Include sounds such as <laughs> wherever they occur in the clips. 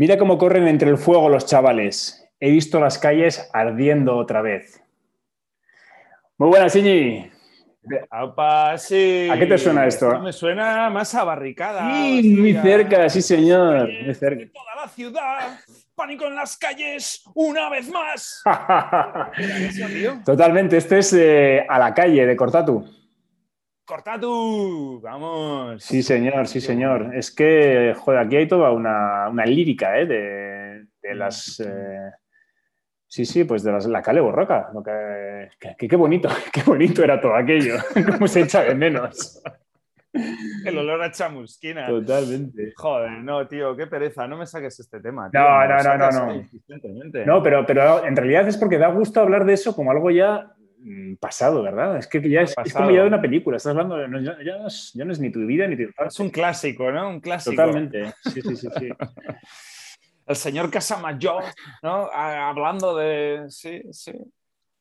Mira cómo corren entre el fuego los chavales. He visto las calles ardiendo otra vez. Muy buenas, Iñi. Opa, sí. ¿A qué te suena esto? me suena más a barricada. Sí, muy cerca, sí, señor. Muy cerca. Toda la ciudad, pánico en las calles, una vez más. <laughs> Totalmente, este es eh, a la calle de Cortatu. Cortatu, vamos. Sí, señor, sí, señor. Es que, joder, aquí hay toda una, una lírica ¿eh? de, de, las. Eh... Sí, sí, pues de las, la Cale Borroca. Lo que, que, qué bonito, <laughs> qué bonito era todo aquello. <laughs> Cómo se echa de menos. El olor a chamusquina. Totalmente. Joder, no, tío, qué pereza. No me saques este tema. Tío. No, no, no, no, no. No, pero, pero en realidad es porque da gusto hablar de eso como algo ya pasado, ¿verdad? Es que ya es, es, como ya de una película. Estás hablando, de, no, ya, ya, no es, ya, no es, ni tu vida ni tu infancia. Es un clásico, ¿no? Un clásico. Totalmente. Sí, sí, sí. sí. <laughs> El señor Casamayor, ¿no? Hablando de. Sí, sí.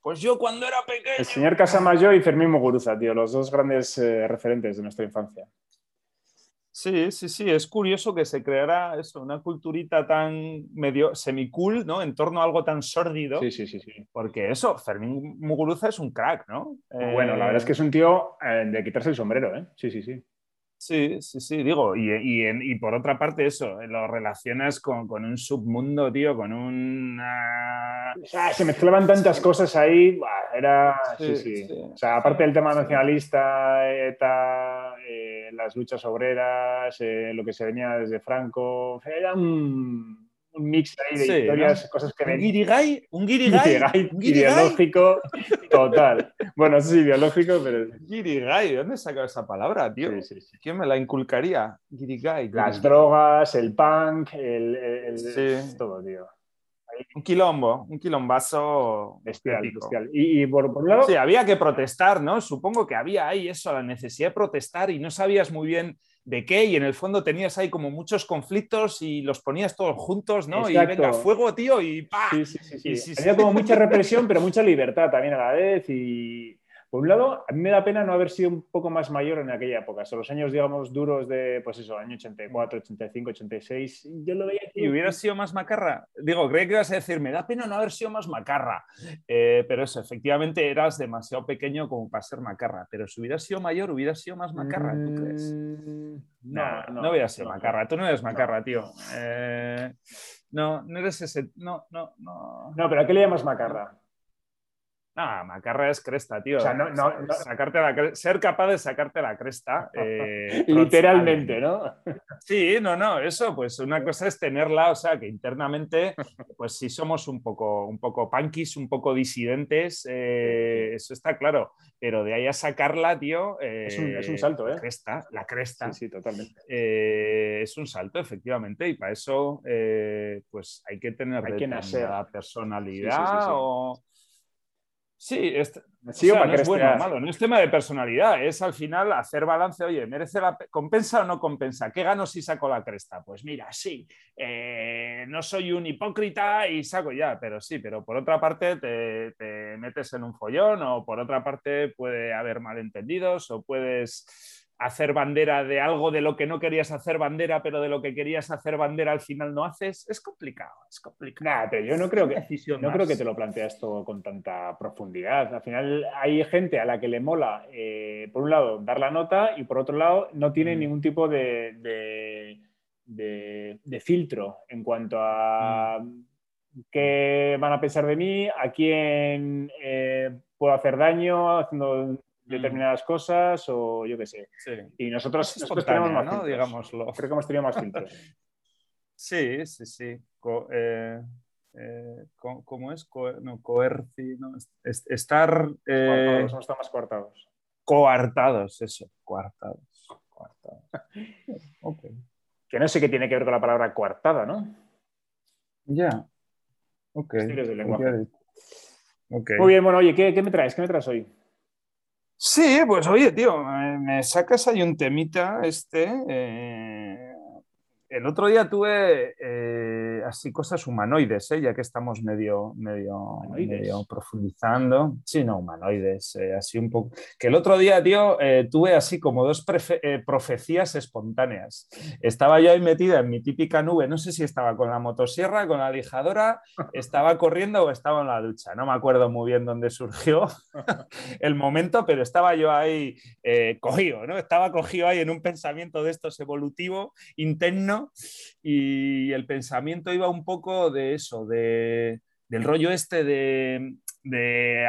Pues yo cuando era pequeño. El señor Casamayor y Fermín Muguruza, tío, los dos grandes eh, referentes de nuestra infancia. Sí, sí, sí, es curioso que se creara eso, una culturita tan medio semicool, ¿no? En torno a algo tan sórdido. Sí, sí, sí, sí. Porque eso, Fermín Muguruza es un crack, ¿no? Bueno, la verdad es que es un tío eh, de quitarse el sombrero, ¿eh? Sí, sí, sí. Sí, sí, sí, digo, y, y, y, por otra parte eso, lo relacionas con, con un submundo, tío, con un... Sea, se mezclaban tantas cosas ahí, era... Sí, sí, sí. sí. O sea, aparte del tema nacionalista, ETA, eh, las luchas obreras, eh, lo que se venía desde Franco, era un un mix ahí de sí, historias, ¿no? cosas que ven. <laughs> ¿Un guirigay? ¿Un guirigay? ¿Un ideológico total. Bueno, eso es ideológico, pero... <laughs> Guirigay, ¿dónde sacado esa palabra, tío? Sí, sí, sí. ¿Quién me la inculcaría? Guirigay. Las drogas, el punk, el... el sí. Todo, tío. Un quilombo, un quilombazo bestial. bestial. Y, y por, por, un lado... Sí, había que protestar, ¿no? Supongo que había ahí eso, la necesidad de protestar y no sabías muy bien de qué y en el fondo tenías ahí como muchos conflictos y los ponías todos juntos, ¿no? Exacto. Y venga, fuego, tío, y ¡pa! Sí, sí, sí. sí. sí Tenía como mucha represión, <laughs> pero mucha libertad también a la vez y... Por un lado, a mí me da pena no haber sido un poco más mayor en aquella época. Son los años, digamos, duros de, pues eso, año 84, 85, 86. Yo lo veía... ¿Y hubiera sido más macarra? Digo, creía que ibas a decir, me da pena no haber sido más macarra. Eh, pero eso, efectivamente, eras demasiado pequeño como para ser macarra. Pero si hubieras sido mayor, hubieras sido más macarra, ¿tú crees? Mm, No, no, no hubieras sido no, macarra. Tú no eres macarra, tío. Eh, no, no eres ese... No, no, no. No, pero ¿a qué le llamas macarra? Ah, macarra es cresta, tío. O sea, no, no, no. Sacarte la ser capaz de sacarte la cresta. <laughs> Eh, Literalmente, ¿no? Sí, no, no, eso, pues una cosa es tenerla, o sea, que internamente, pues sí somos un poco, un poco punkis, un poco disidentes, eh, eso está claro, pero de ahí a sacarla, tío. Eh, es, un, es, un, salto, ¿eh? La cresta, la cresta. Sí, sí, totalmente. Eh, es un salto, efectivamente, y para eso, pues hay que tener hay que nacer. personalidad sí, sí, o Sí, es, sí, o sea, no es bueno o malo, no es tema de personalidad, es al final hacer balance, oye, ¿merece la compensa o no compensa? ¿Qué gano si saco la cresta? Pues mira, sí, eh, no soy un hipócrita y saco ya, pero sí, pero por otra parte te, te metes en un follón o por otra parte puede haber malentendidos o puedes hacer bandera de algo de lo que no querías hacer bandera, pero de lo que querías hacer bandera al final no haces, es complicado, es complicado. Nah, pero yo no creo que no creo que te lo planteas todo con tanta profundidad. Al final hay gente a la que le mola, eh, por un lado, dar la nota y por otro lado, no tiene mm. ningún tipo de, de, de, de, filtro en cuanto a mm. qué van a pensar de mí, a quién eh, puedo hacer daño haciendo determinadas cosas o yo qué sé. Sí. Y nosotros, nosotros tenemos más ¿no? filtros. Digámoslo. Creo que hemos tenido más filtros. <laughs> sí, sí, sí. Co eh, eh, co ¿Cómo es? Co no, coerci, no, est estar... Eh, hemos estado más coartados. Coartados, eso, coartados. coartados. <laughs> okay. Que no sé qué tiene que ver con la palabra coartada, ¿no? Ya. Yeah. Ok. Estilos de lenguaje. Okay. Muy bien, bueno, oye, ¿qué, ¿qué, me traes? ¿Qué me traes hoy? Sí, pues oye, tío, me sacas ahí un temita este. Eh, el otro día tuve, eh, así cosas humanoides, ¿eh? ya que estamos medio, medio, medio profundizando. Sí, no, humanoides, eh, así un poco. Que el otro día, tío, tuve así como dos profecías espontáneas. Estaba yo ahí metida en mi típica nube, no sé si estaba con la motosierra, con la lijadora, estaba corriendo o estaba en la ducha. No me acuerdo muy bien dónde surgió <laughs> el momento, pero estaba yo ahí cogido, ¿no? Estaba cogido ahí en un pensamiento de estos evolutivo interno y el pensamiento iba un poco de eso, de, del rollo este de,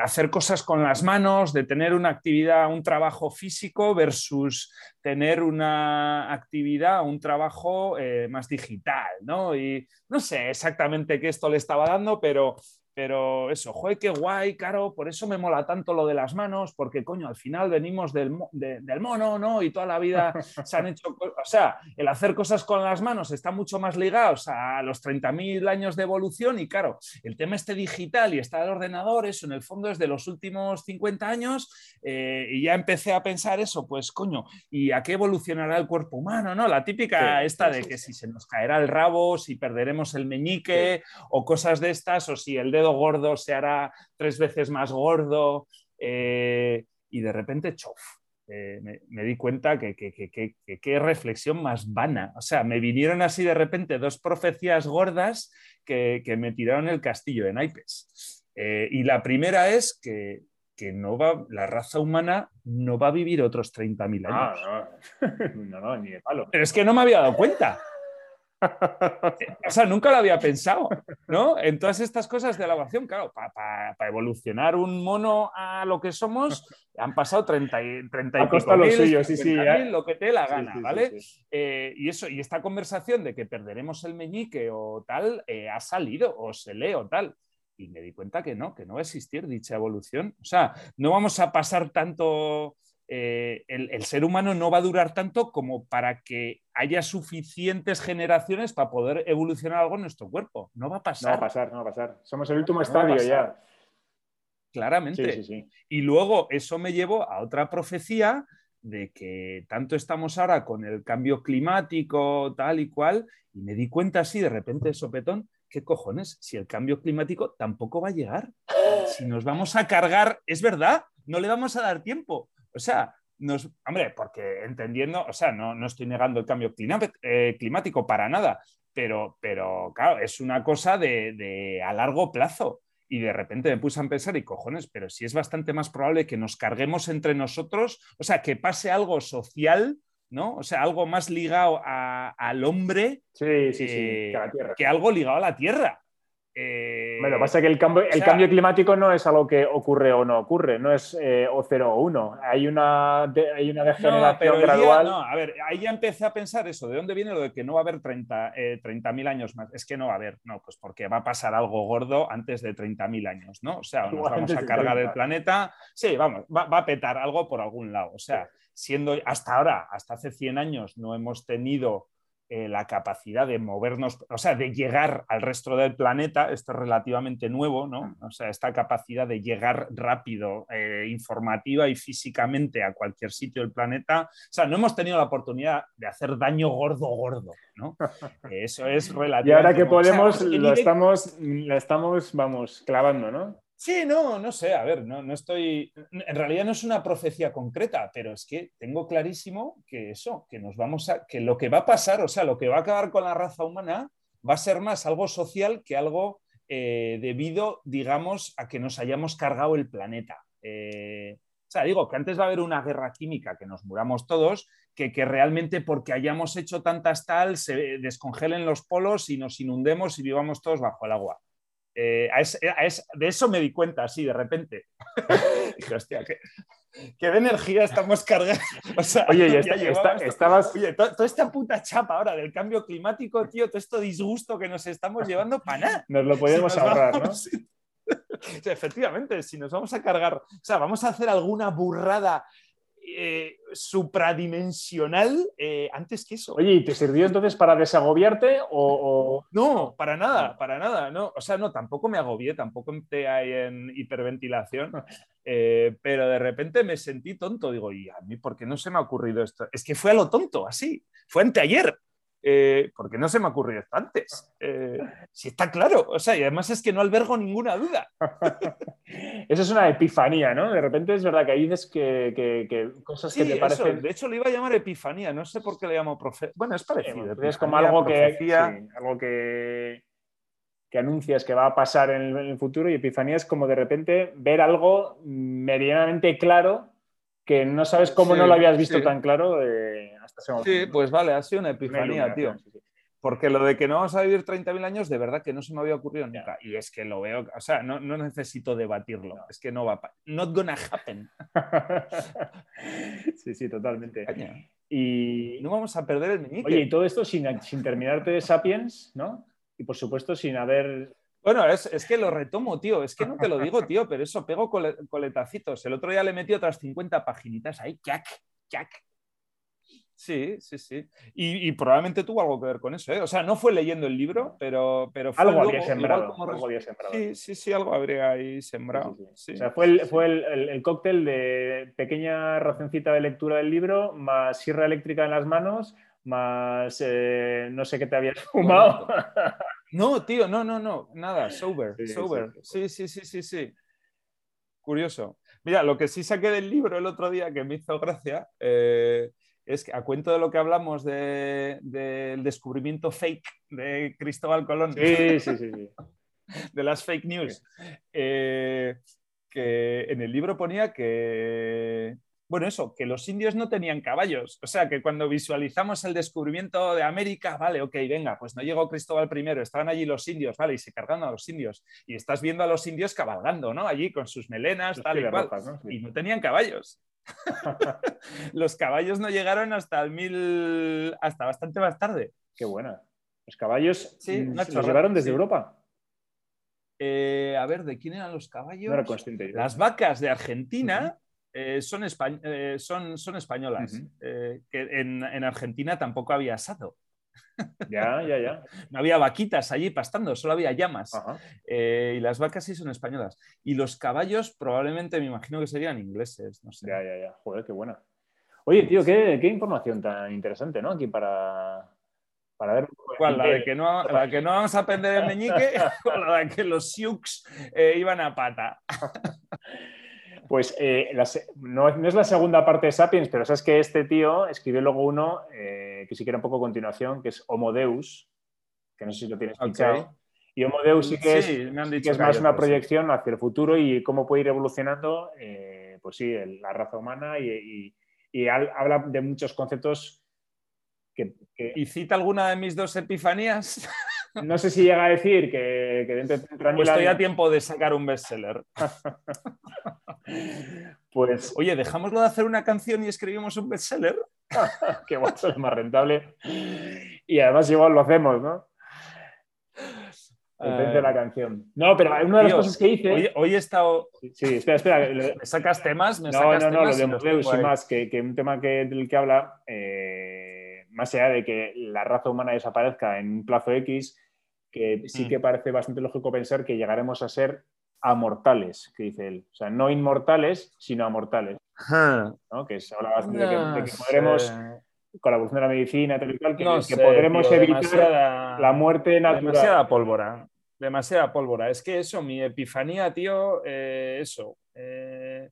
hacer cosas con las manos, de tener una actividad, un trabajo físico versus tener una actividad, un trabajo eh, más digital, ¿no? Y no sé exactamente qué esto le estaba dando, pero pero eso, joder, qué guay, caro, por eso me mola tanto lo de las manos, porque coño, al final venimos del, del mono, ¿no? Y toda la vida <laughs> se han hecho, o sea, el hacer cosas con las manos está mucho más ligado a los 30.000 años de evolución y claro, el tema este digital y está el ordenador, eso en el fondo es de los últimos 50 años eh, y ya empecé a pensar eso, pues coño, ¿y a qué evolucionará el cuerpo humano, no? La típica esta de que si se nos caerá el rabo, si perderemos el meñique o cosas de estas, o si el dedo gordo se hará tres veces más gordo eh, y de repente, chof, eh, me, di cuenta que qué reflexión más vana. O sea, me vinieron así de repente dos profecías gordas que, me tiraron el castillo de naipes. Eh, y la primera es que, no va, la raza humana no va a vivir otros 30.000 ah, años. <laughs> no, no, ni de palo. Pero es que no me había dado cuenta. O sea, nunca lo había pensado, ¿no? En todas estas cosas de la evaluación, claro, para evolucionar un mono a lo que somos, han pasado 30 y, 30 y pico lo suyo, sí, sí, lo que te la gana, ¿vale? Eh, y eso, y esta conversación de que perderemos el meñique o tal, eh, ha salido, o se lee o tal. Y me di cuenta que no, que no va a existir dicha evolución. O sea, no vamos a pasar tanto eh, el, ser humano no va a durar tanto como para que haya suficientes generaciones para poder evolucionar algo en nuestro cuerpo. No va a pasar. No va a pasar, no va a pasar. Somos el último estadio ya. Claramente. Y luego eso me llevó a otra profecía de que tanto estamos ahora con el cambio climático, tal y cual, y me di cuenta así de repente, sopetón, ¿qué cojones? Si el cambio climático tampoco va a llegar. Si nos vamos a cargar, es verdad, no le vamos a dar tiempo. O sea, nos, hombre, porque entendiendo, o sea, no, estoy negando el cambio eh, climático para nada, pero, pero claro, es una cosa de, a largo plazo. Y de repente me puse a pensar, y cojones, pero si es bastante más probable que nos carguemos entre nosotros, o sea, que pase algo social, ¿no? O sea, algo más ligado al hombre sí, sí, sí, que algo ligado a la tierra. Eh, bueno, pasa que el cambio, el cambio climático no es algo que ocurre o no ocurre, no es eh, o 0 o 1. Hay una, hay una degeneración gradual. no, a ver, ahí ya empecé a pensar eso. ¿De dónde viene lo de que no va a haber 30.000 eh, años más? Es que no va a haber, no, pues porque va a pasar algo gordo antes de 30.000 años, ¿no? O sea, nos <laughs> vamos a cargar el planeta. Sí, vamos, va, va, a petar algo por algún lado. O sea, siendo hasta ahora, hasta hace 100 años, no hemos tenido eh, la capacidad de movernos, o sea, de llegar al resto del planeta, esto es relativamente nuevo, ¿no? O sea, esta capacidad de llegar rápido, eh, informativa y físicamente a cualquier sitio del planeta, o sea, no hemos tenido la oportunidad de hacer daño gordo, gordo, ¿no? <laughs> Eso es relativamente... Y ahora que podemos, lo estamos, la estamos, vamos, clavando, ¿no? Sí, no, no sé, a ver, no, no estoy. En realidad no es una profecía concreta, pero es que tengo clarísimo que eso, que nos vamos a. que lo que va a pasar, o sea, lo que va a acabar con la raza humana va a ser más algo social que algo eh, debido, digamos, a que nos hayamos cargado el planeta. Eh, o sea, digo que antes va a haber una guerra química, que nos muramos todos, que, que, realmente porque hayamos hecho tantas tal, se descongelen los polos y nos inundemos y vivamos todos bajo el agua. Eh, de eso me di cuenta así de repente. <laughs> Dije, hostia, ¿qué, de energía estamos cargando? <laughs> oye, ya, estabas... Oye, toda esta puta chapa ahora del cambio climático, tío, todo esto disgusto que nos estamos llevando para nada. <laughs> Nos lo podemos ahorrar, ¿no? Efectivamente, si nos vamos a cargar, o sea, vamos a hacer alguna burrada eh, supradimensional eh, antes que eso. Oye, ¿y te sirvió entonces para desagobiarte o, No, para nada, para nada. No. O sea, no, tampoco me agobié, tampoco entré ahí en hiperventilación, eh, pero de repente me sentí tonto. Digo, ¿y a mí por qué no se me ha ocurrido esto? Es que fue a lo tonto, así. Fue anteayer. Eh, porque no se me ha ocurrido esto antes. Eh, si está claro, o sea, y además es que no albergo ninguna duda. <laughs> Eso es una epifanía, ¿no? De repente es verdad que hay dices que, cosas que te parecen. de hecho, le iba a llamar epifanía, no sé por qué le llamo profe. Bueno, es parecido. es como algo que, algo que, que anuncias que va a pasar en el, futuro y epifanía es como de repente ver algo medianamente claro que no sabes cómo no lo habías visto tan claro eh, hasta. Sí, pues vale, ha sido una epifanía, tío. Porque lo de que no vamos a vivir 30.000 años, de verdad que no se me había ocurrido nunca. Y es que lo veo, o sea, no, necesito debatirlo. Es que no va a... Not gonna happen. <laughs> sí, sí, totalmente. Y no vamos a perder el meñique. Oye, y todo esto sin, sin terminarte de Sapiens, ¿no? Y por supuesto sin haber bueno, es, que lo retomo, tío. Es que no te lo digo, <laughs> tío, pero eso pego coletacitos. El otro día le metí otras 50 paginitas ahí, jack, jack. Sí, sí, sí. Y, probablemente tuvo algo que ver con eso, ¿eh? O sea, no fue leyendo el libro, pero, pero fue algo, había sembrado, algo había sembrado. Sí, sí, sí, algo habría ahí sembrado. o sea, fue, el, fue el, cóctel de pequeña racioncita de lectura del libro, más sierra eléctrica en las manos, más eh, no sé qué te habías fumado. No, tío, no, no, no, nada, sober, sober. Sí, sí, sí, sí, sí. Curioso. Mira, lo que sí saqué del libro el otro día que me hizo gracia eh, es que a cuento de lo que hablamos del descubrimiento fake de Cristóbal Colón. Sí, sí, sí. <laughs> de las fake news. Eh, que en el libro ponía que bueno, eso, que los indios no tenían caballos. O sea, que cuando visualizamos el descubrimiento de América, vale, ok, venga, pues no llegó Cristóbal I, estaban allí los indios, vale, y se cargaron a los indios. Y estás viendo a los indios cabalgando, ¿no? Allí con sus melenas, tal y cual. Y no tenían caballos. <laughs> los caballos no llegaron hasta el mil. hasta bastante más tarde. Qué buena. Los caballos sí, mm, los llevaron desde Europa. Eh, a ver, ¿de quién eran los caballos? Las vacas de Argentina. Eh, son, eh, son, son, españolas, que en, Argentina tampoco había asado. Ya, ya, ya. No había vaquitas allí pastando, solo había llamas. y las vacas sí son españolas. Y los caballos probablemente me imagino que serían ingleses, no sé. Ya, ya, ya. Joder, qué buena. Oye, tío, qué, información tan interesante, ¿no? Aquí para, para ver. ¿Cuál? ¿La de que no, la que no vamos a aprender el meñique <laughs> o la de que los Sioux iban a pata? <laughs> Pues eh, no, es la segunda parte de Sapiens, pero sabes que este tío escribió luego uno eh, que sí que era un poco continuación, que es Homo Deus, que no sé si lo tienes escuchado. Y Homo Deus sí que es, más una proyección hacia el futuro y cómo puede ir evolucionando, eh, pues sí, la raza humana y, habla de muchos conceptos que, ¿Y cita alguna de mis dos epifanías? <laughs> No sé si llega a decir que, dentro de Pues estoy a tiempo de sacar un bestseller. <laughs> pues. Oye, dejámoslo de hacer una canción y escribimos un bestseller. <laughs> que va a ser más rentable. Y además, igual lo hacemos, ¿no? Depende de la canción. No, pero una de las cosas que hice. Hoy, he estado. Sí, espera, espera. ¿Me sacas temas? ¿Me no, no, no, lo de Museus y más, que, un tema que, del que habla. Eh, más allá de que la raza humana desaparezca en un plazo X, que sí que mm. parece bastante lógico pensar que llegaremos a ser amortales, que dice él. O sea, no inmortales, sino amortales. Que se habla bastante de, que, podremos, con la evolución de la medicina, tal y tal, que, podremos evitar la muerte natural. Demasiada pólvora. Demasiada pólvora. Es que eso, mi epifanía, tío, eh, eso. Eh,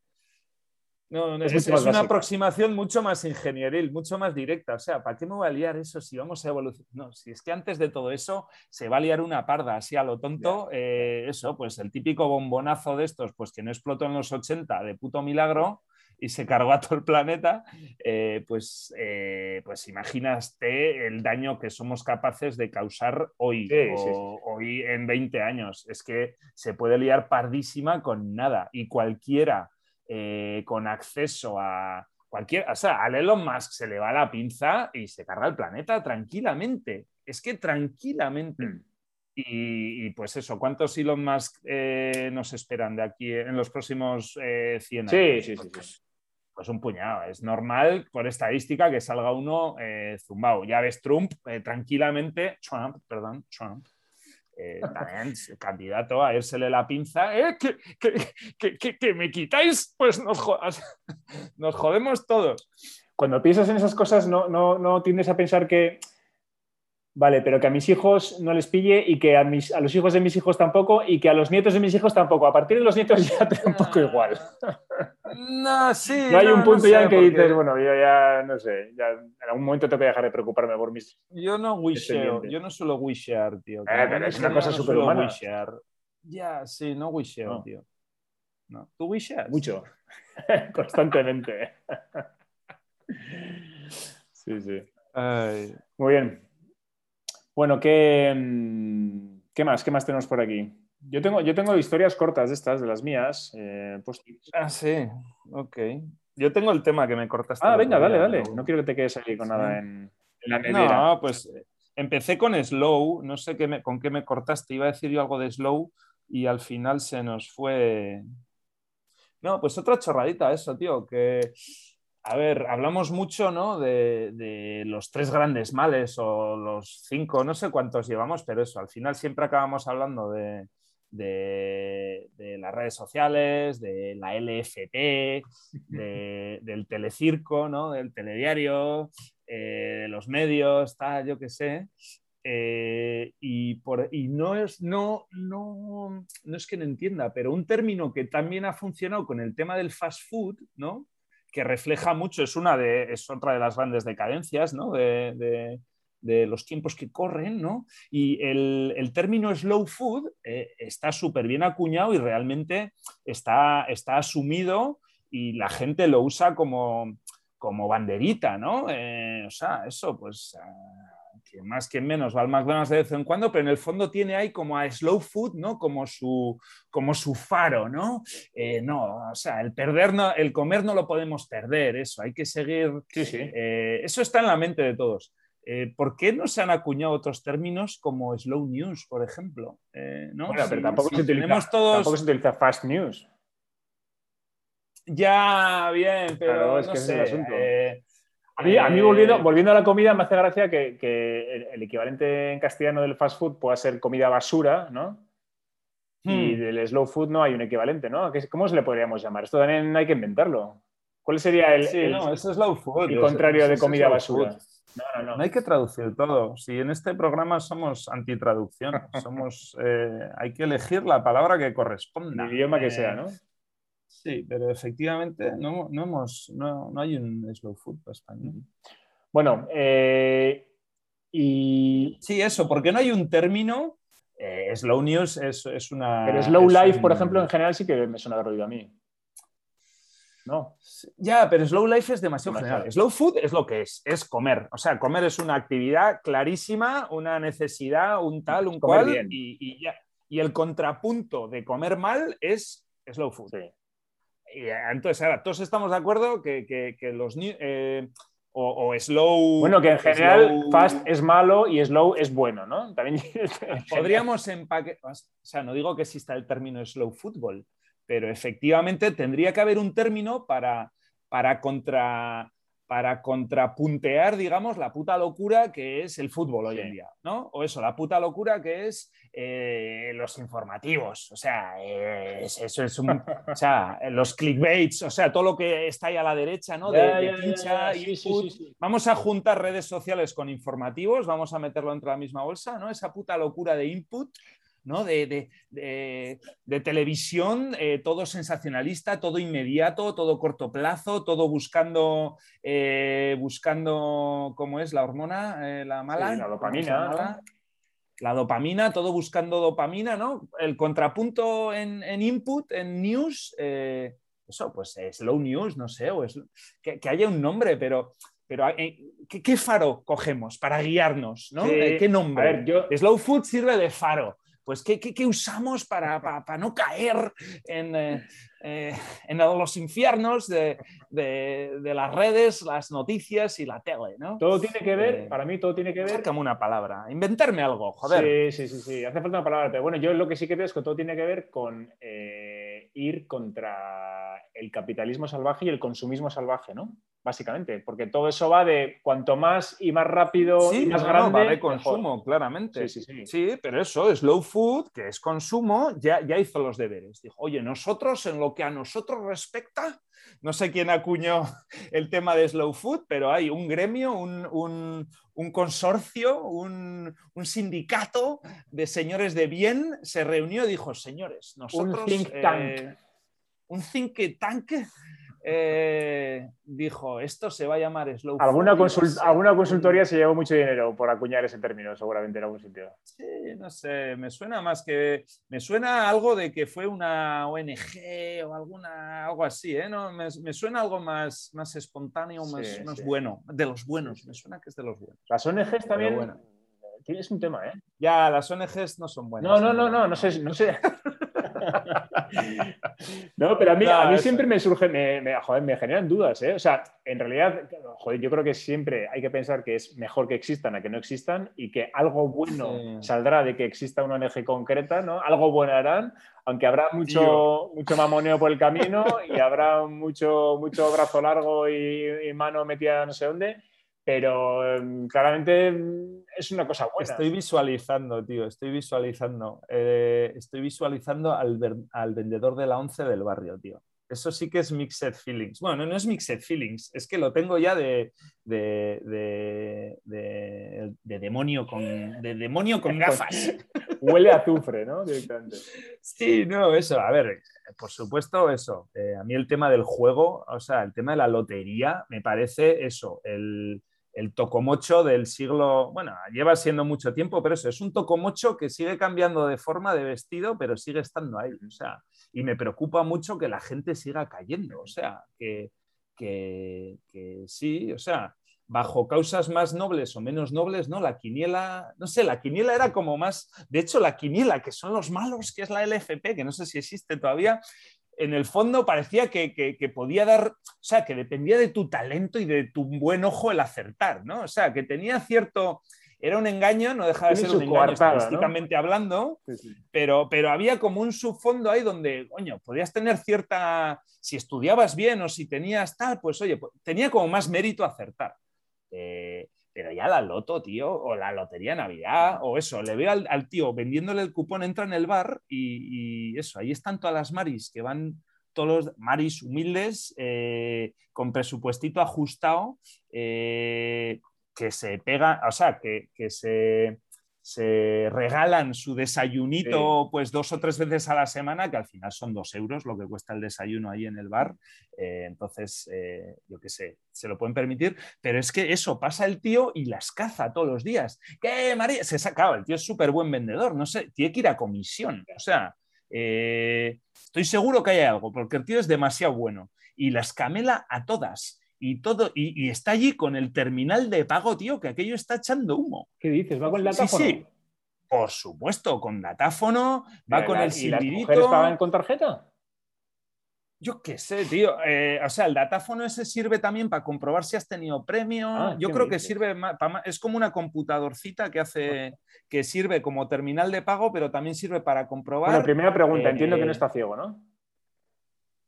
no, es, una aproximación mucho más ingenieril, mucho más directa. O sea, ¿para qué me voy a liar eso si vamos a evolucionar? No, si es que antes de todo eso se va a liar una parda así a lo tonto. Eh, eso, pues el típico bombonazo de estos, pues que no explotó en los 80 de puto milagro y se cargó a todo el planeta, eh, pues, eh, pues imagínate el daño que somos capaces de causar hoy o hoy en 20 años. Es que se puede liar pardísima con nada y cualquiera eh, con acceso a cualquier, o sea, a Elon Musk se le va la pinza y se carga el planeta tranquilamente. Es que tranquilamente. Hmm. Y, pues eso, ¿cuántos Elon Musk eh, nos esperan de aquí en los próximos 100 eh, años? Sí, sí, sí, pues, pues, un puñado. Es normal, por estadística, que salga uno zumbado. Ya ves, Trump, tranquilamente, Trump, perdón, Trump, eh, también candidato a irsele la pinza, ¿eh? que, me quitáis, pues nos, <laughs> nos jodemos todos. Cuando piensas en esas cosas, no, no, no tiendes a pensar que Vale, pero que a mis hijos no les pille y que a, mis, a los hijos de mis hijos tampoco y que a los nietos de mis hijos tampoco. A partir de los nietos <laughs> ya te da un poco igual. No, sí. No hay un punto ya en que dices, bueno, yo ya no sé, ya en algún momento tengo que dejar de preocuparme por mis. Yo no wisheo, yo no suelo wishear, tío. Eh, pero es una cosa súper humana. Ya, sí, no wisheo, tío. No. ¿Tú wisheas? Mucho. <laughs> Constantemente. <laughs> sí, sí. Muy bien. Bueno, ¿qué, mm, ¿qué, más? ¿Qué más tenemos por aquí? Yo tengo, yo tengo historias cortas de estas, de las mías. Eh, ah, sí, ok. Yo tengo el tema que me cortaste. Ah, venga, dale, dale. No quiero que te quedes ahí con nada en, la nevera. No, pues empecé con Slow, no sé qué con qué me cortaste. Iba a decir yo algo de Slow y al final se nos fue. No, pues otra chorradita eso, tío, que a ver, hablamos mucho ¿no? de, los tres grandes males o los cinco, no sé cuántos llevamos, pero eso, al final siempre acabamos hablando de, las redes sociales, de la LFP, <laughs> del telecirco, ¿no? del telediario, eh, de los medios, tal, yo qué sé. Eh, y, por, y no, es, no, no, no es que no entienda, pero un término que también ha funcionado con el tema del fast food, ¿no? Que refleja mucho, es, una de, es otra de las grandes decadencias de, los tiempos que corren, ¿no? Y el, término slow food eh, está súper bien acuñado y realmente está, está asumido y la gente lo usa como, como banderita, ¿no? Eh, o sea, eso, pues... Ah, que más que menos va al McDonald's de vez en cuando, pero en el fondo tiene ahí como a slow food, ¿no? Como su, como su faro, ¿no? Eh, no, o sea, el perder, no, el comer no lo podemos perder, eso, hay que seguir. Sí, sí. Eh, eso está en la mente de todos. Eh, ¿Por qué no se han acuñado otros términos como slow news, por ejemplo? ¿no? Bueno, pero tampoco, se utiliza, tampoco se utiliza fast news. Ya, bien, pero no sé. A mí, volviendo, volviendo, a la comida, me hace gracia que, el, equivalente en castellano del fast food pueda ser comida basura, ¿no? Y hmm. del slow food no hay un equivalente, ¿no? ¿Cómo se le podríamos llamar? Esto también hay que inventarlo. ¿Cuál sería el, sí, no, es slow food. el contrario de comida basura? No, no, no. No hay que traducir todo. Si en este programa somos antitraducción, somos, <laughs> eh, hay que elegir la palabra que corresponda. El idioma que eh, sea, ¿no? Sí, pero efectivamente no, no, hemos, no, no hay un slow food para España. Bueno, eh, y... Sí, eso, porque no hay un término. Eh, slow news es, es, una... Pero slow life, por ejemplo, en general sí que me suena de ruido a mí. No. Ya, pero slow life es demasiado, general. Slow food es lo que es, es comer. O sea, comer es una actividad clarísima, una necesidad, un tal, un cual. Y, y, ya. y el contrapunto de comer mal es slow food. Sí. Eh, entonces, ahora, todos estamos de acuerdo que, los... Eh, o, slow... Bueno, que en general fast es malo y slow es bueno, ¿no? También... <laughs> Podríamos empaquetar... O sea, no digo que exista el término slow football, pero efectivamente tendría que haber un término para, para contra para contrapuntear, digamos, la puta locura que es el fútbol hoy en día, ¿no? O eso, la puta locura que es eh, los informativos, o sea, eso es un, o sea, <laughs> los clickbaits, o sea, todo lo que está ahí a la derecha, ¿no? De, pincha, Vamos a juntar redes sociales con informativos, vamos a meterlo entre la misma bolsa, ¿no? Esa puta locura de input de, televisión, eh, todo sensacionalista, todo inmediato, todo corto plazo, todo buscando, eh, buscando ¿cómo es la hormona? Eh, la mala. la dopamina. La dopamina, todo buscando dopamina, ¿no? El contrapunto en, input, en news, eso, pues slow news, no sé, o es, que, haya un nombre, pero pero ¿qué, faro cogemos para guiarnos? ¿no? ¿Qué nombre? Slow food sirve de faro pues ¿qué, usamos para, no caer en, eh, eh, los infiernos de, las redes, las noticias y la tele? ¿no? Todo tiene que ver, eh, para mí todo tiene que ver... Como una palabra, inventarme algo, joder. Sí, sí, sí, sí, hace falta una palabra, pero bueno, yo lo que sí que veo es que todo tiene que ver con ir contra el capitalismo salvaje y el consumismo salvaje, ¿no? Básicamente, porque todo eso va de cuanto más y más rápido y más grande. de consumo, claramente. Sí, sí, sí. pero eso, slow food, que es consumo, ya, ya hizo los deberes. Dijo, oye, nosotros, en lo que a nosotros respecta, no sé quién acuñó el tema de slow food, pero hay un gremio, un, consorcio, un, sindicato de señores de bien se reunió y dijo, señores, nosotros... Un think tank. Eh, un think tank eh, dijo, esto se va a llamar slow ¿Alguna, alguna consultoría se llevó mucho dinero por acuñar ese término, seguramente en algún sitio. Sí, no sé, me suena más que. Me suena algo de que fue una ONG o alguna, algo así, ¿eh? No, me, suena algo más, más espontáneo, más, bueno, de los buenos, me suena que es de los buenos. Las ONGs también. Tienes un tema, ¿eh? Ya, las ONGs no son buenas. No, no, no, no, no sé, no sé. No, pero a mí, a mí siempre me surge, me, me, generan dudas. ¿eh? O sea, en realidad, joder, yo creo que siempre hay que pensar que es mejor que existan a que no existan y que algo bueno saldrá de que exista una ONG concreta, ¿no? Algo bueno harán, aunque habrá mucho, mucho mamoneo por el camino y habrá mucho, mucho brazo largo y, y mano metida no sé dónde pero em, claramente es una cosa buena. Estoy visualizando, tío, estoy visualizando. Eh, estoy visualizando al, al, vendedor de la once del barrio, tío. Eso sí que es mixed feelings. Bueno, no es mixed feelings, es que lo tengo ya de, de, de, demonio, con, de demonio con gafas. <laughs> Huele a azufre, ¿no? Sí, no, eso. A ver, por supuesto, eso. Eh, a mí el tema del juego, o sea, el tema de la lotería, me parece eso, el, el tocomocho del siglo, bueno, lleva siendo mucho tiempo, pero eso es un tocomocho que sigue cambiando de forma de vestido, pero sigue estando ahí. O sea, y me preocupa mucho que la gente siga cayendo. O sea, que, que, sí, o sea, bajo causas más nobles o menos nobles, ¿no? La quiniela, no sé, la quiniela era como más, de hecho, la quiniela, que son los malos, que es la LFP, que no sé si existe todavía, en el fondo parecía que, podía dar, o sea, que dependía de tu talento y de tu buen ojo el acertar, ¿no? O sea, que tenía cierto, era un engaño, no dejaba de ser un engaño estadísticamente hablando, Pero, pero había como un subfondo ahí donde, coño, podías tener cierta, si estudiabas bien o si tenías tal, pues oye, pues, tenía como más mérito acertar. Eh, pero ya la loto, tío, o la lotería Navidad, o eso, le veo al, tío vendiéndole el cupón, entra en el bar y, eso, ahí están todas las maris que van, todos los maris humildes, eh, con presupuestito ajustado, eh, que se pegan, o sea, que, que se se regalan su desayunito pues dos o tres veces a la semana, que al final son dos euros lo que cuesta el desayuno ahí en el bar. Eh, entonces, eh, yo qué sé, se lo pueden permitir, pero es que eso pasa el tío y las caza todos los días. ¿Qué, María? Se saca, el tío es súper buen vendedor, no sé, tiene que ir a comisión. O sea, eh, estoy seguro que hay algo, porque el tío es demasiado bueno y las camela a todas y todo, y, está allí con el terminal de pago, tío, que aquello está echando humo. ¿Qué dices? ¿Va con el datáfono? Sí, sí. Por supuesto, con datáfono, va con el silbidito. ¿Y las mujeres pagan con tarjeta? Yo qué sé, tío. Eh, o sea, el datáfono ese sirve también para comprobar si has tenido premio. Ah, Yo creo que sirve para, es como una computadorcita que hace que sirve como terminal de pago, pero también sirve para comprobar. Bueno, primera pregunta, entiendo que no eh, está ciego, ¿no?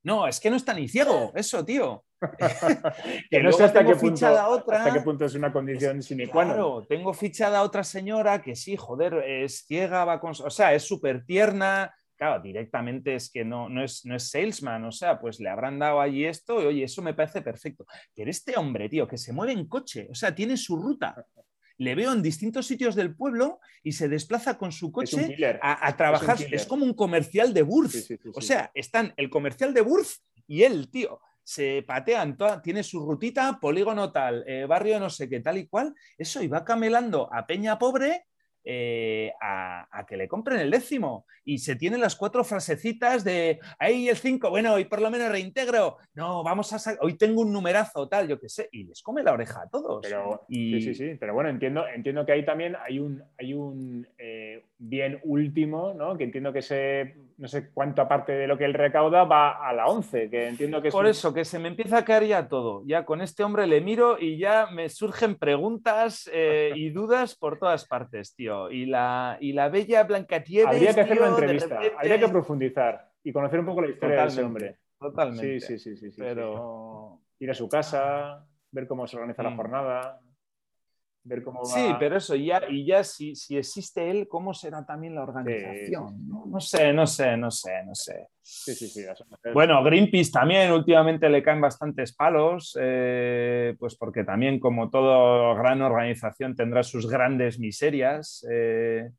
No, es que no está ni ciego, eso, tío. <laughs> que no sé hasta qué, punto, otra, hasta qué punto es una condición sine qua non. Claro, tengo fichada otra señora que sí, joder, es ciega, va con, o sea, es súper tierna. Claro, directamente es que no, no, es, no es salesman, o sea, pues le habrán dado allí esto y oye, eso me parece perfecto. Pero este hombre, tío, que se mueve en coche, o sea, tiene su ruta le veo en distintos sitios del pueblo y se desplaza con su coche a, trabajar. Es, como un comercial de Burf. o sea, están el comercial de Burf y él, tío. Se patean, tiene su rutita, polígono tal, eh, barrio no sé qué, tal y cual. Eso, y va camelando a Peña Pobre eh, a, que le compren el décimo. Y se tienen las cuatro frasecitas de ahí el cinco, bueno, hoy por lo menos reintegro. No, vamos a hoy tengo un numerazo, tal, yo qué sé, y les come la oreja a todos. Pero, Sí, sí, sí, pero bueno, entiendo, entiendo que ahí también hay un, hay un eh, bien último, ¿no? Que entiendo que se no sé cuánto aparte de lo que él recauda va a la 11, que entiendo que es Por eso, que se me empieza a caer ya todo. Ya con este hombre le miro y ya me surgen preguntas eh, y dudas por todas partes, tío. Y la, y la bella Blanca Habría que hacer una entrevista, habría que profundizar y conocer un poco la historia de ese hombre. totalmente. Sí, sí, sí, sí. Pero... Ir a su casa, ver cómo se organiza la mm. jornada, ver cómo va... Sí, pero eso, ya, y ya si, si existe él, ¿cómo será también la organización? ¿no? sé, no sé, no sé, no sé. Sí, sí, sí. Bueno, Greenpeace también últimamente le caen bastantes palos, eh, pues porque también como toda gran organización tendrá sus grandes miserias. Eh,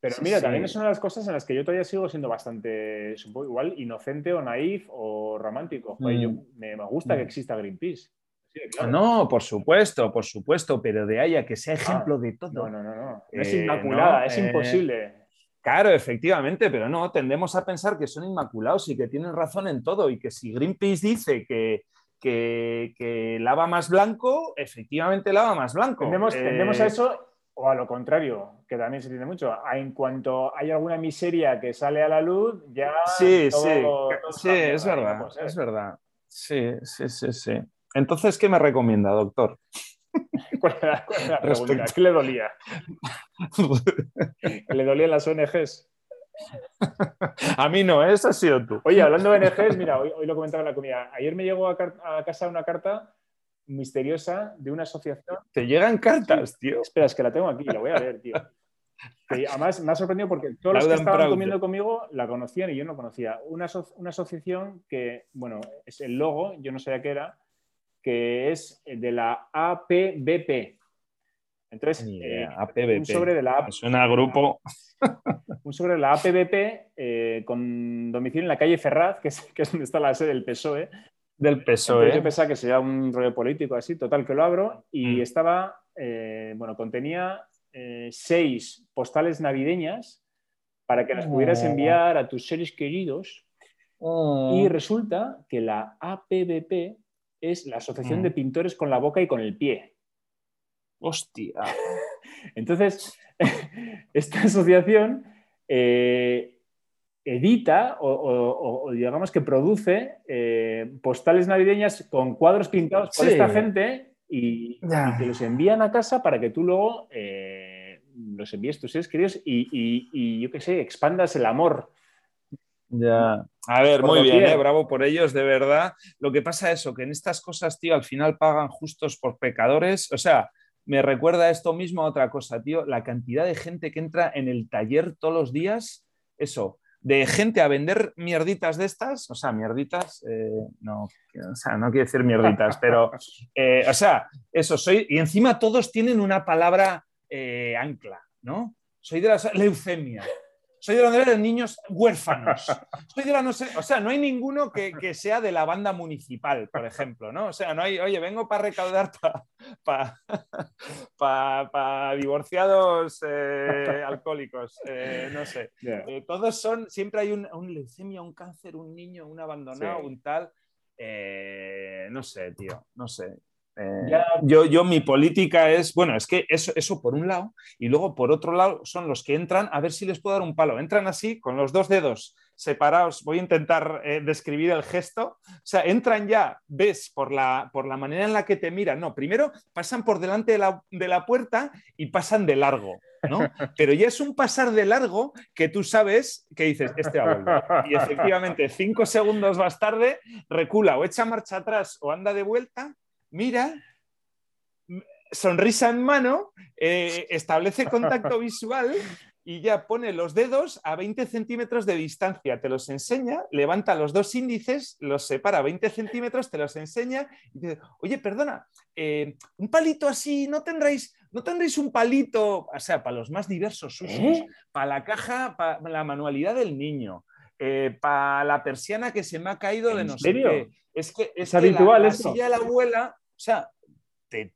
pero mira, también es una de las cosas en las que yo todavía sigo siendo bastante, igual, inocente o naif o romántico. Mm. me, gusta que mm. exista Greenpeace. No, por supuesto, por supuesto, pero de ahí a que sea ejemplo de todo. No, no, no, no. es eh, inmaculada, es eh, imposible. Claro, efectivamente, pero no, tendemos a pensar que son inmaculados y que tienen razón en todo y que si Greenpeace dice que, que, lava más blanco, efectivamente lava más blanco. Tendemos, a eh, eso o a lo contrario, que también se tiene mucho. En cuanto hay alguna miseria que sale a la luz, ya. Sí, sí, sí, es verdad, es verdad. Sí, sí, sí, sí. Entonces, ¿qué me recomienda, doctor? <laughs> ¿Cuál era, la ¿Qué le dolía? <laughs> ¿Le dolían las ONGs? A mí no, eso ha sido tú. Oye, hablando de ONGs, mira, hoy, lo comentaba en la comida. Ayer me llegó a, casa una carta misteriosa de una asociación. ¿Te llegan cartas, tío? Espera, es que la tengo aquí, la voy a leer, tío. además me ha sorprendido porque todos los que estaban comiendo conmigo la conocían y yo no conocía. Una, una asociación que, bueno, es el logo, yo no sabía qué era, que es de la APBP. Entonces, eh, un sobre de la Suena grupo. <laughs> un sobre de la APBP eh, con domicilio en la calle Ferraz, que es, que es donde está la sede del PSOE. Del PSOE. yo pensaba que sería un rollo político así, total, que lo abro y mm. estaba, eh, bueno, contenía seis postales navideñas para que las pudieras oh. enviar a tus seres queridos. Oh. Y resulta que la APBP es la Asociación de mm. Pintores con la Boca y con el Pie. Hostia. <laughs> Entonces, <laughs> esta asociación eh, edita o, digamos que produce eh, postales navideñas con cuadros pintados por esta gente y, te los envían a casa para que tú luego eh, los envíes tus seres queridos y, y yo qué sé, expandas el amor ya. A ver, muy bien, ¿eh? bravo por ellos, de verdad. Lo que pasa es eso, que en estas cosas, tío, al final pagan justos por pecadores. O sea, me recuerda esto mismo a otra cosa, tío. La cantidad de gente que entra en el taller todos los días, eso, de gente a vender mierditas de estas, o sea, mierditas, eh, no, o sea, no quiero decir mierditas, pero, eh, o sea, eso, soy, y encima todos tienen una palabra ancla, ¿no? Soy de la leucemia soy de la de niños huérfanos. <laughs> Soy de la no sé, o sea, no hay ninguno que, sea de la banda municipal, por ejemplo, ¿no? O sea, no hay, oye, vengo para recaudar para divorciados eh, alcohólicos, eh, no sé. Eh, todos son, siempre hay un, leucemia, un cáncer, un niño, un abandonado, un tal. no sé, tío, no sé. Eh, yo, yo, mi política es, bueno, es que eso, eso por un lado, y luego por otro lado son los que entran a ver si les puedo dar un palo. Entran así, con los dos dedos separados, voy a intentar eh, describir el gesto, o sea, entran ya, ves, por la, por la manera en la que te miran, no, primero pasan por delante de la, de la puerta y pasan de largo. ¿no? <laughs> Pero ya es un pasar de largo que tú sabes que dices, este va Y efectivamente, cinco segundos más tarde, recula o echa marcha atrás o anda de vuelta mira, sonrisa en mano, eh, establece contacto <laughs> visual y ya pone los dedos a 20 centímetros de distancia, te los enseña, levanta los dos índices, los separa a 20 centímetros, te los enseña y dice, oye, perdona, eh, un palito así, ¿no tendréis, ¿no tendréis un palito, o sea, para los más diversos usos, ¿Eh? para la caja, para la manualidad del niño, para la persiana que se me ha caído de no sé qué. Es que es, habitual la, silla de la abuela o sea, ¿te,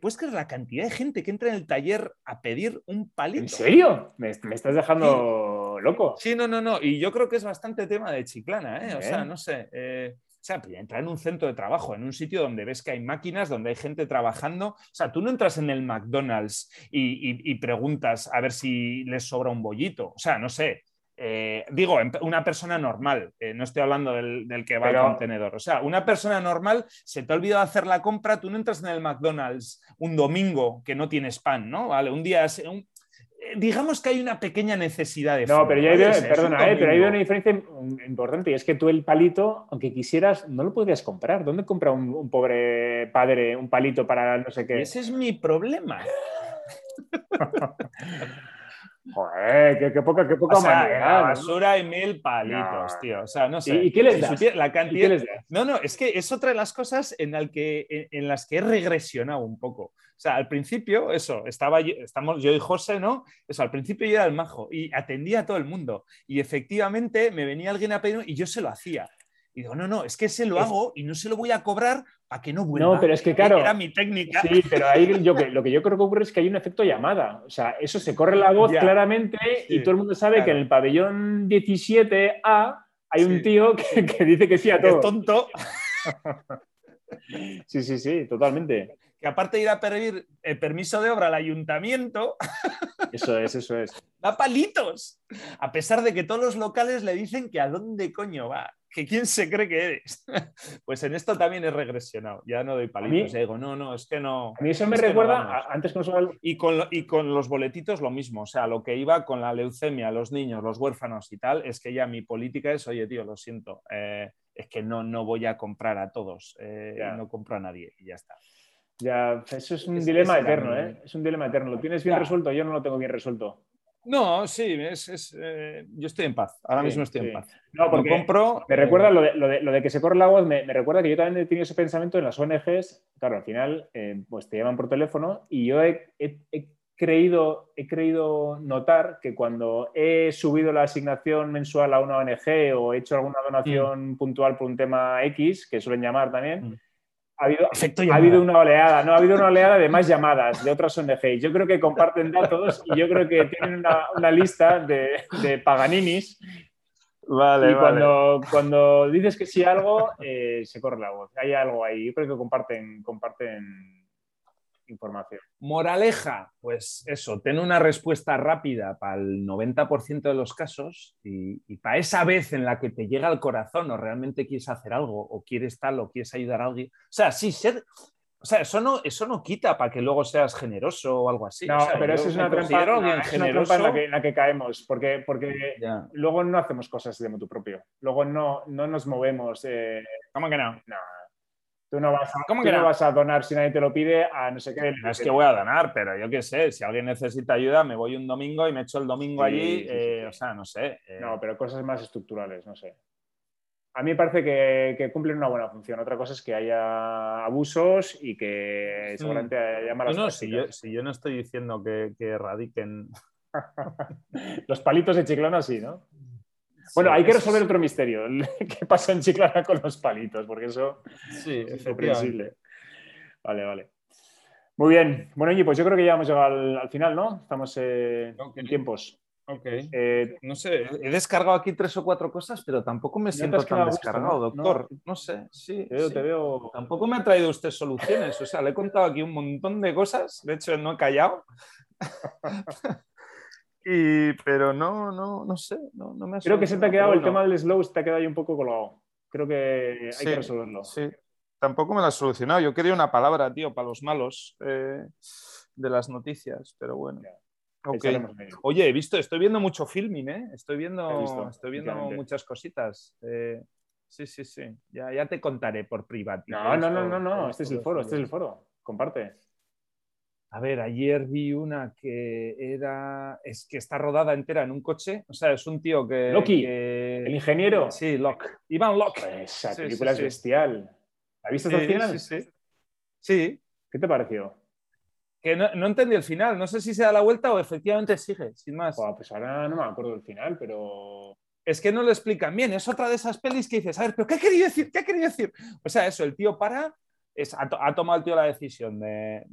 puedes creer la cantidad de gente que entra en el taller a pedir un palito? ¿En serio? Me, estás dejando loco. Sí, no, no, no. Y yo creo que es bastante tema de chiclana, ¿eh? O sea, no sé. Eh, o sea, pues entrar en un centro de trabajo, en un sitio donde ves que hay máquinas, donde hay gente trabajando. O sea, tú no entras en el McDonald's y preguntas a ver si les sobra un bollito. O sea, no sé. Eh, digo, una persona normal, eh, no estoy hablando del, que va al contenedor. O sea, una persona normal, se te ha olvidado hacer la compra, tú no entras en el McDonald's un domingo que no tienes pan, ¿no? Vale, un día, digamos que hay una pequeña necesidad de. No, pero ya hay, perdona, eh, pero hay una diferencia importante y es que tú el palito, aunque quisieras, no lo podrías comprar. ¿Dónde compra un, pobre padre un palito para no sé qué? ese es mi problema. <laughs> Joder, qué, poca, qué poca La basura y mil palitos, tío. O sea, no sé. ¿Y, qué les das? La cantidad... No, no, es que es otra de las cosas en, que, en, las que he regresionado un poco. O sea, al principio, eso, estaba yo, estamos yo y José, ¿no? Eso, al principio yo era el majo y atendía a todo el mundo. Y efectivamente me venía alguien a pedir y yo se lo hacía. Y digo, no, no, es que se lo hago y no se lo voy a cobrar para que no vuelva. No, pero es que claro. Era mi técnica. Sí, pero ahí yo, lo que yo creo que ocurre es que hay un efecto llamada. O sea, eso se corre la voz claramente y todo el mundo sabe que en el pabellón 17A hay un tío que, dice que sí a todo. Es tonto. <laughs> sí, sí, sí, totalmente. Que aparte de ir a pedir el permiso de obra al ayuntamiento. <laughs> Eso es, eso es. Da palitos. A pesar de que todos los locales le dicen que a dónde coño va que quién se cree que eres. <laughs> pues en esto también he regresionado, ya no doy palitos, digo, no, no, es que no. A mí eso me recuerda, antes con y, con y con los boletitos lo mismo, o sea, lo que iba con la leucemia, los niños, los huérfanos y tal, es que ya mi política es, oye, tío, lo siento, eh, es que no, no voy a comprar a todos, eh, no compro a nadie y ya está. Ya, eso es un dilema eterno, ¿eh? Es un dilema eterno. ¿Lo tienes bien resuelto? Yo no lo tengo bien resuelto. No, sí, es, eh, yo estoy en paz. Ahora mismo estoy en paz. No, porque compro. Me recuerda lo de, que se corre la voz, me, recuerda que yo también he tenido ese pensamiento en las ONGs. Claro, al final, eh, pues te llaman por teléfono y yo he, creído, he creído notar que cuando he subido la asignación mensual a una ONG o he hecho alguna donación mm. puntual por un tema X, que suelen llamar también. Mm ha habido, ha habido, una oleada, no, ha habido una oleada de más llamadas de otras ONG. Yo creo que comparten datos y yo creo que tienen una, lista de, de, Paganinis. Vale, y cuando, cuando dices que sí algo, eh, se corre la voz. Hay algo ahí. Yo creo que comparten, comparten información. Moraleja, pues eso, ten una respuesta rápida para el 90% de los casos y, para esa vez en la que te llega al corazón o realmente quieres hacer algo o quieres tal o quieres ayudar a alguien. O sea, sí, ser... O sea, eso no, eso no quita para que luego seas generoso o algo así. No, pero eso es una trampa, en, la que, caemos, porque, porque luego no hacemos cosas de motu propio. Luego no, no nos movemos. Eh, ¿Cómo que no? No, Tú no vas a, ¿Cómo que no? vas a donar si nadie te lo pide a no sé qué. No es que voy a donar, pero yo qué sé, si alguien necesita ayuda, me voy un domingo y me echo el domingo allí. Eh, o sea, no sé. Eh. No, pero cosas más estructurales, no sé. A mí me parece que, cumplen una buena función. Otra cosa es que haya abusos y que mm. seguramente haya malas no, no, si yo, si yo, no estoy diciendo que, que erradiquen... <laughs> <laughs> Los palitos de chiclana sí, ¿no? Bueno, hay que resolver otro misterio. <laughs> ¿Qué pasa en Chiclana con los palitos? Porque eso es comprensible. Vale, vale. Muy bien. Bueno, y pues yo creo que ya hemos llegado al, final, ¿no? Estamos eh, en tiempos. Ok. Eh, no sé, he descargado aquí tres o cuatro cosas, pero tampoco me siento tan descargado, doctor. No, sé, sí. Te veo, te veo. Tampoco me ha traído usted soluciones. O sea, le he contado aquí un montón de cosas. De hecho, no he callado. <laughs> pero no, no, no sé, no, me Creo que se te ha quedado, el tema del slow se te ha quedado ahí un poco colgado. Creo que hay que resolverlo. Sí, tampoco me lo ha solucionado. Yo quería una palabra, tío, para los malos eh, de las noticias, pero bueno. Oye, he visto, estoy viendo mucho filming, ¿eh? Estoy viendo, estoy viendo muchas cositas. Eh, sí, sí, sí. Ya, ya te contaré por privado. No, no, no, no, no. Este es el foro, este es el foro. Comparte. A ver, ayer vi una que era. Es que está rodada entera en un coche. O sea, es un tío que. Loki, el ingeniero. Sí, Locke. Iván Locke. Pues esa película es bestial. ¿La viste hasta el final? Sí, sí. Sí. ¿Qué te pareció? Que no, no, entendí el final. No sé si se da la vuelta o efectivamente sigue, sin más. pues ahora no me acuerdo del final, pero. Es que no lo explican bien. Es otra de esas pelis que dices, a ver, pero ¿qué ha querido decir? ¿Qué ha querido decir? O sea, eso, el tío para ha, tomado el tío la decisión de,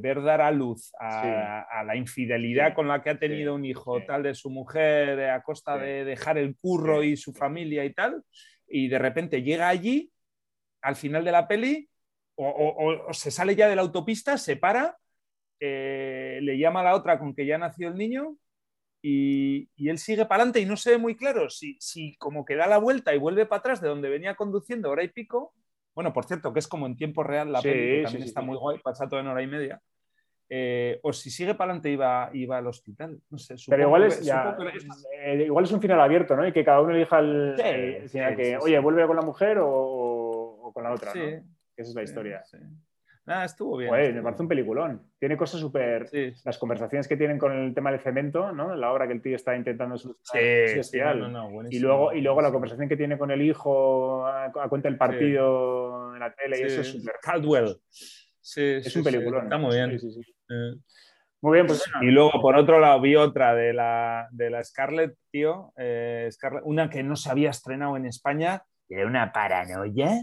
ver dar a luz a, la infidelidad con la que ha tenido un hijo tal de su mujer a costa de dejar el curro y su familia y tal, y de repente llega allí al final de la peli o, se sale ya de la autopista, se para, eh, le llama a la otra con que ya nació el niño y, él sigue para adelante y no se ve muy claro si, si como que da la vuelta y vuelve para atrás de donde venía conduciendo hora y pico bueno, por cierto, que es como en tiempo real la peli, también está muy guay, pasa todo en hora y media. eh, o si sigue para adelante iba, iba al hospital. No sé, Pero igual es, eh, igual es un final abierto, ¿no? Y que cada uno elija el, que, oye, vuelve con la mujer o, con la otra, ¿no? Esa es la historia. Ah, estuvo bien. me parece un peliculón. Tiene cosas súper. Las conversaciones que tienen con el tema del cemento, ¿no? La obra que el tío está intentando solucionar. Sí, y, luego, y luego la conversación que tiene con el hijo a, cuenta del partido en la tele y eso es súper. Caldwell. es un peliculón. Está muy bien. Eh. Muy bien, pues. Y luego, por otro lado, vi otra de la, de la Scarlett, tío. Eh, una que no se había estrenado en España. Era una paranoia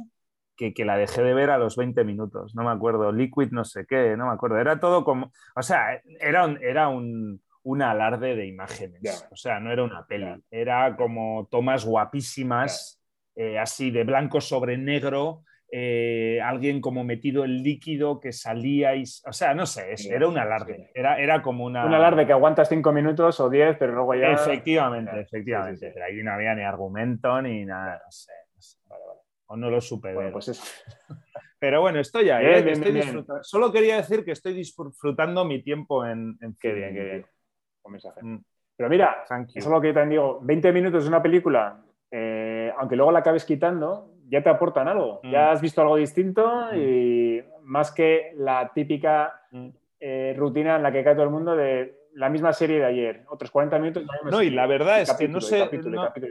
que, que, la dejé de ver a los 20 minutos. No me acuerdo. Liquid, no sé qué, no me acuerdo. Era todo como. O sea, era un, era un, un alarde de imágenes. O sea, no era una peli. Era como tomas guapísimas, eh, así de blanco sobre negro eh, alguien como metido en líquido que salíais, o sea, no sé, era un alarde, era, era como una... Un alarde que aguantas cinco minutos o diez, pero luego ya... Efectivamente, efectivamente, pero ahí no había ni argumento ni nada, no sé, o no lo supe. Pues <laughs> Pero bueno, estoy ahí, ¿eh? estoy disfrutando. Solo quería decir que estoy disfrutando mi tiempo en... en qué bien, qué bien. mensaje. Mm. Pero mira, eso es lo que yo también digo, 20 minutos de una película, eh, aunque luego la acabes quitando, ya te aportan algo. Ya mm. has visto algo distinto mm. y más que la típica eh, rutina en la que cae todo el mundo de la misma serie de ayer, otros 40 minutos. No, y la verdad es que no sé,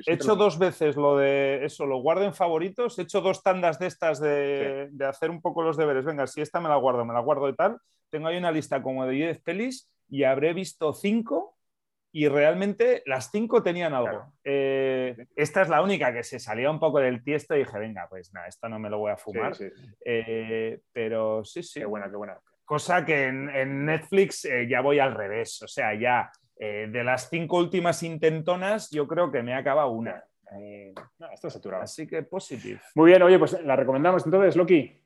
he hecho dos veces lo de eso, lo guardo en favoritos, he hecho dos tandas de estas de, de, hacer un poco los deberes, venga, si esta me la guardo, me la guardo y tal, tengo ahí una lista como de 10 pelis y habré visto 5 y realmente las cinco tenían algo. Eh, esta es la única que se salía un poco del tiesto y dije, venga, pues nada, esto no me lo voy a fumar. Eh, pero sí, sí. Qué buena, qué buena. Cosa que en, Netflix eh, ya voy al revés. O sea, ya de las cinco últimas intentonas, yo creo que me acaba una. no, está saturado. Así que positivo. Muy bien, oye, pues la recomendamos entonces, Loki.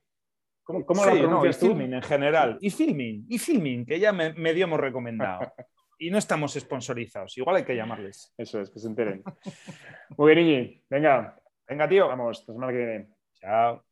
¿Cómo, cómo sí, y filming en general. Y filming, y filming, que ya me, medio hemos recomendado. <laughs> y no estamos sponsorizados. Igual hay que llamarles. Eso es, que se enteren. Muy bien, Iñi. Venga. Venga, tío. Vamos, hasta semana que viene. Chao.